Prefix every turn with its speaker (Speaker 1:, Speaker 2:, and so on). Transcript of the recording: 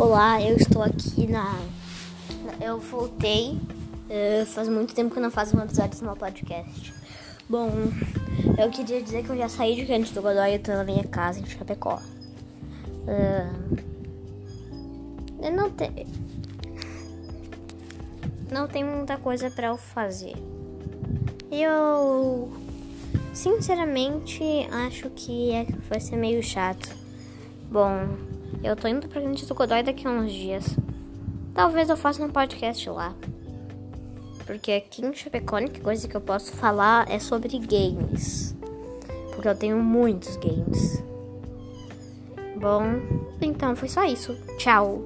Speaker 1: Olá, eu estou aqui na. Eu voltei. Uh, faz muito tempo que eu não faço um episódio do meu podcast. Bom, eu queria dizer que eu já saí de Canto do Godoy e estou na minha casa em Chapecó. Uh, eu não tenho. Não tem muita coisa para eu fazer. Eu. Sinceramente, acho que é, vai ser meio chato. Bom, eu tô indo pra Grande do Godoy daqui a uns dias. Talvez eu faça um podcast lá. Porque aqui em Chapecó, a coisa que eu posso falar é sobre games. Porque eu tenho muitos games. Bom, então foi só isso. Tchau.